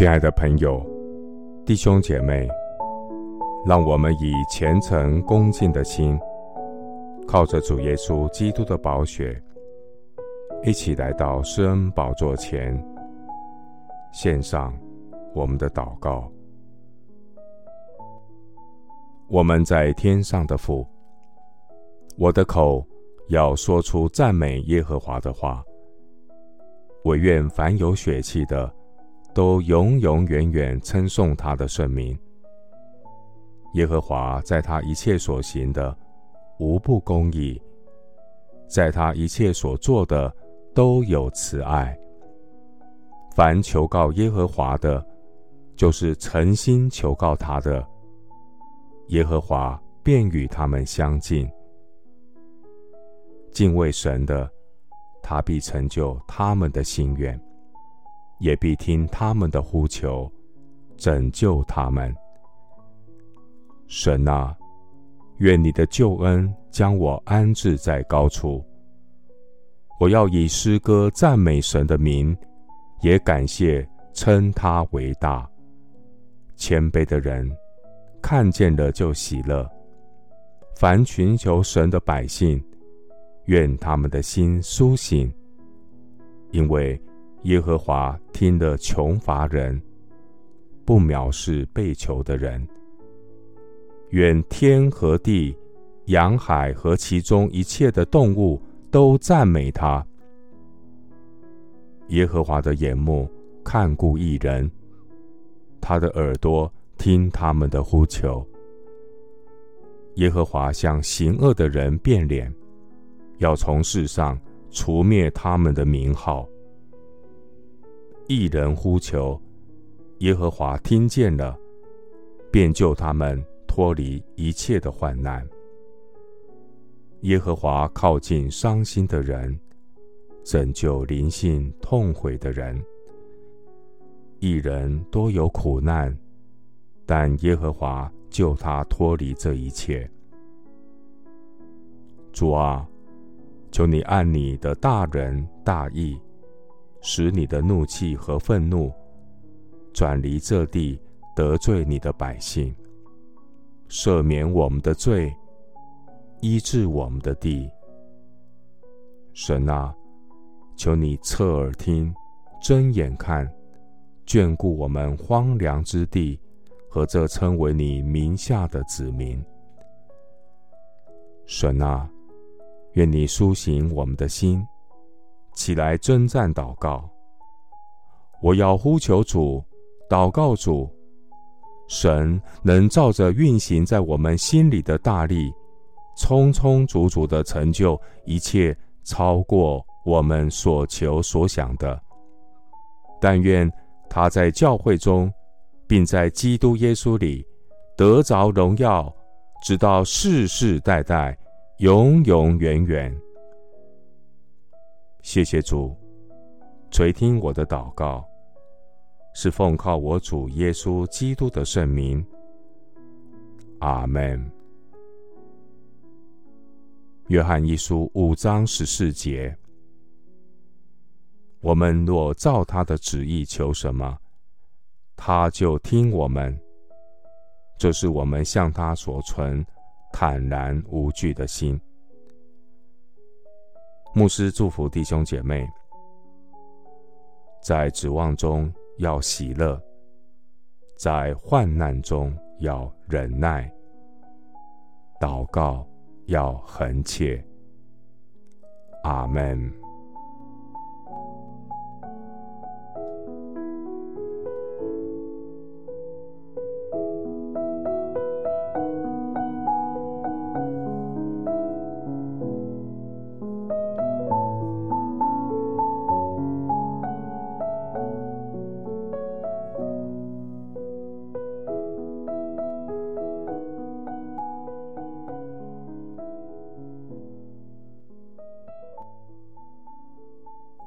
亲爱的朋友、弟兄姐妹，让我们以虔诚恭敬的心，靠着主耶稣基督的宝血，一起来到施恩宝座前，献上我们的祷告。我们在天上的父，我的口要说出赞美耶和华的话。惟愿凡有血气的，都永永远远称颂他的圣名。耶和华在他一切所行的，无不公义；在他一切所做的，都有慈爱。凡求告耶和华的，就是诚心求告他的，耶和华便与他们相近。敬畏神的，他必成就他们的心愿，也必听他们的呼求，拯救他们。神啊，愿你的救恩将我安置在高处。我要以诗歌赞美神的名，也感谢称他为大。谦卑的人看见了就喜乐。凡寻求神的百姓，愿他们的心苏醒，因为耶和华听了穷乏人，不藐视被囚的人。愿天和地、洋海和其中一切的动物都赞美他。耶和华的眼目看顾一人，他的耳朵听他们的呼求。耶和华向行恶的人变脸。要从世上除灭他们的名号。一人呼求，耶和华听见了，便救他们脱离一切的患难。耶和华靠近伤心的人，拯救灵性痛悔的人。一人多有苦难，但耶和华救他脱离这一切。主啊。求你按你的大仁大义，使你的怒气和愤怒转离这地，得罪你的百姓，赦免我们的罪，医治我们的地。神啊，求你侧耳听，睁眼看，眷顾我们荒凉之地和这称为你名下的子民。神啊。愿你苏醒我们的心，起来征战祷告。我要呼求主，祷告主，神能照着运行在我们心里的大力，充充足足的成就一切，超过我们所求所想的。但愿他在教会中，并在基督耶稣里得着荣耀，直到世世代代。永永远远，谢谢主垂听我的祷告，是奉靠我主耶稣基督的圣名。阿门。约翰一书五章十四节：我们若照他的旨意求什么，他就听我们。这是我们向他所存。坦然无惧的心。牧师祝福弟兄姐妹，在指望中要喜乐，在患难中要忍耐，祷告要恒切。阿门。